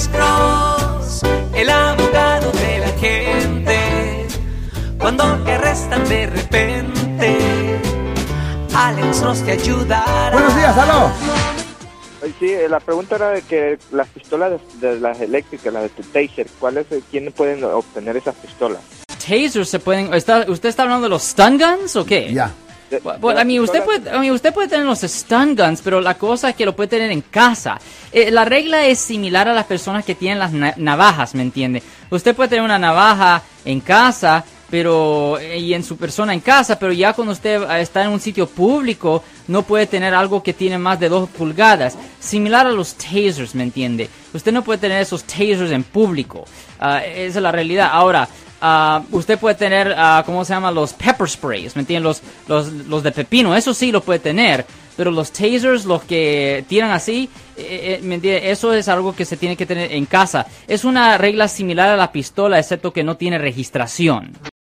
Alex Cross, el abogado de la gente. Cuando te arrestan de repente, Alex Cross te ayudará. Buenos días, aló. Sí, eh, la pregunta era de que las pistolas de, de las eléctricas, las de tu taser, ¿cuáles, eh, ¿quiénes pueden obtener esas pistolas? Tasers se pueden... está- ¿Usted está hablando de los stun guns o qué? Ya. Bueno, a mí usted puede, a mí usted puede tener los stun guns, pero la cosa es que lo puede tener en casa. Eh, la regla es similar a las personas que tienen las na- navajas, ¿me entiende? Usted puede tener una navaja en casa, pero eh, y en su persona en casa, pero ya cuando usted está en un sitio público no puede tener algo que tiene más de dos pulgadas, similar a los tasers, ¿me entiende? Usted no puede tener esos tasers en público. Ah, esa es la realidad. Ahora. Ah, usted puede tener, ah, ¿cómo se llama? Los pepper sprays, ¿me entienden? Los, los, los de pepino, eso sí lo puede tener. Pero los tasers, los que tiran así, eh, eh, ¿me entiende? Eso es algo que se tiene que tener en casa. Es una regla similar a la pistola, excepto que no tiene registración.